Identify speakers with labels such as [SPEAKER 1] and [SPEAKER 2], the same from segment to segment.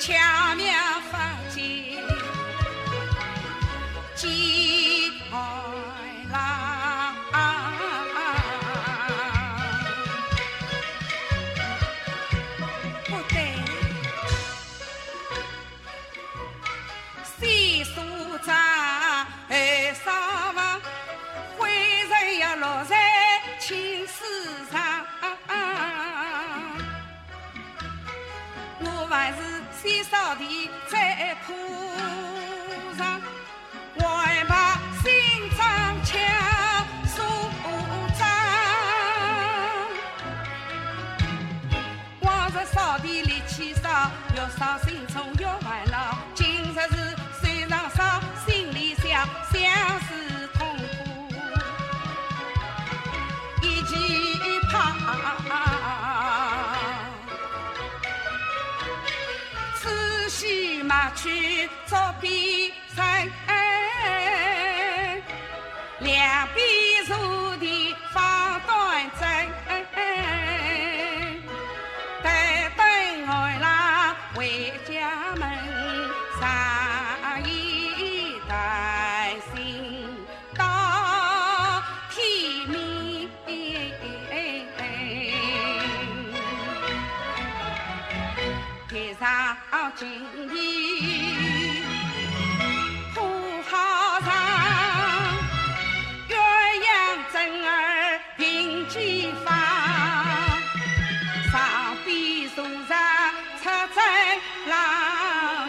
[SPEAKER 1] Cha 先扫地再铺上，还把新装抢梳妆。光着扫地力气少，越扫心中越烦恼。去做比赛，两边。老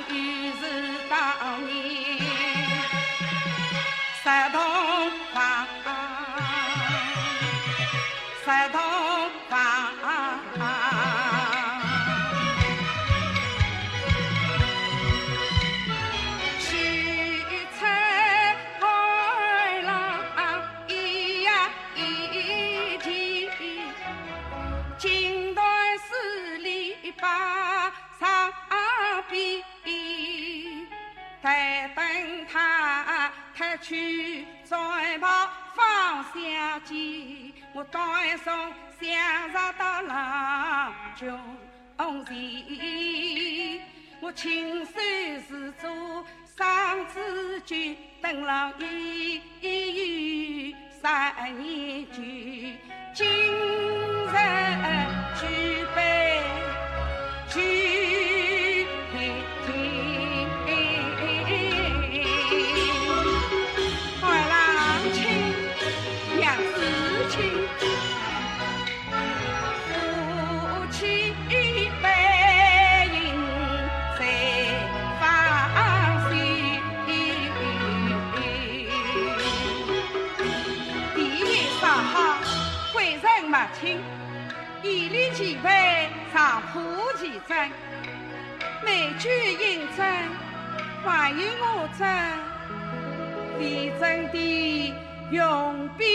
[SPEAKER 1] 头子到你山洞房山洞房去再跑方向间，我带上相上到郎君前，我亲手是做双子酒，等了一月三年酒，今日几杯上铺几盏，美酒饮尽，还有我斟，非真的用兵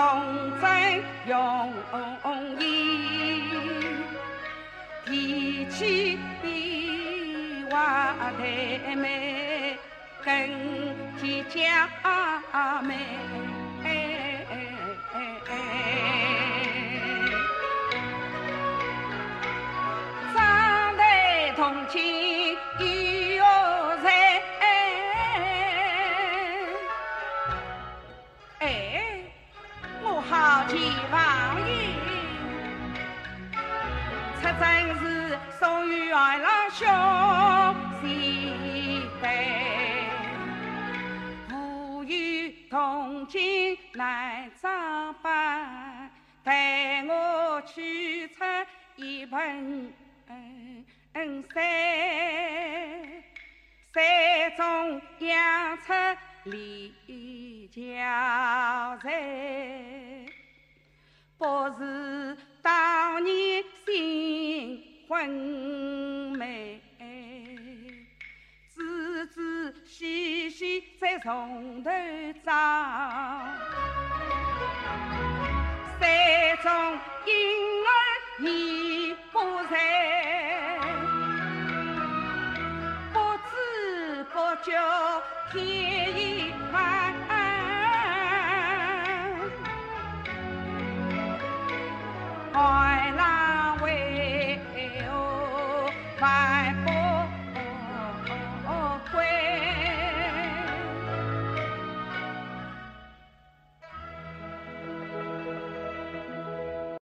[SPEAKER 1] 从真容易，提起的话太美，更添佳美。好天王爷，出征时送与二郎兄弟辈，无有同进难装扮，带我去出一盆山，山中养出李家人。不是当年新婚美，枝枝细细再从头长。山中婴儿已不在，不知不觉天已晚。my.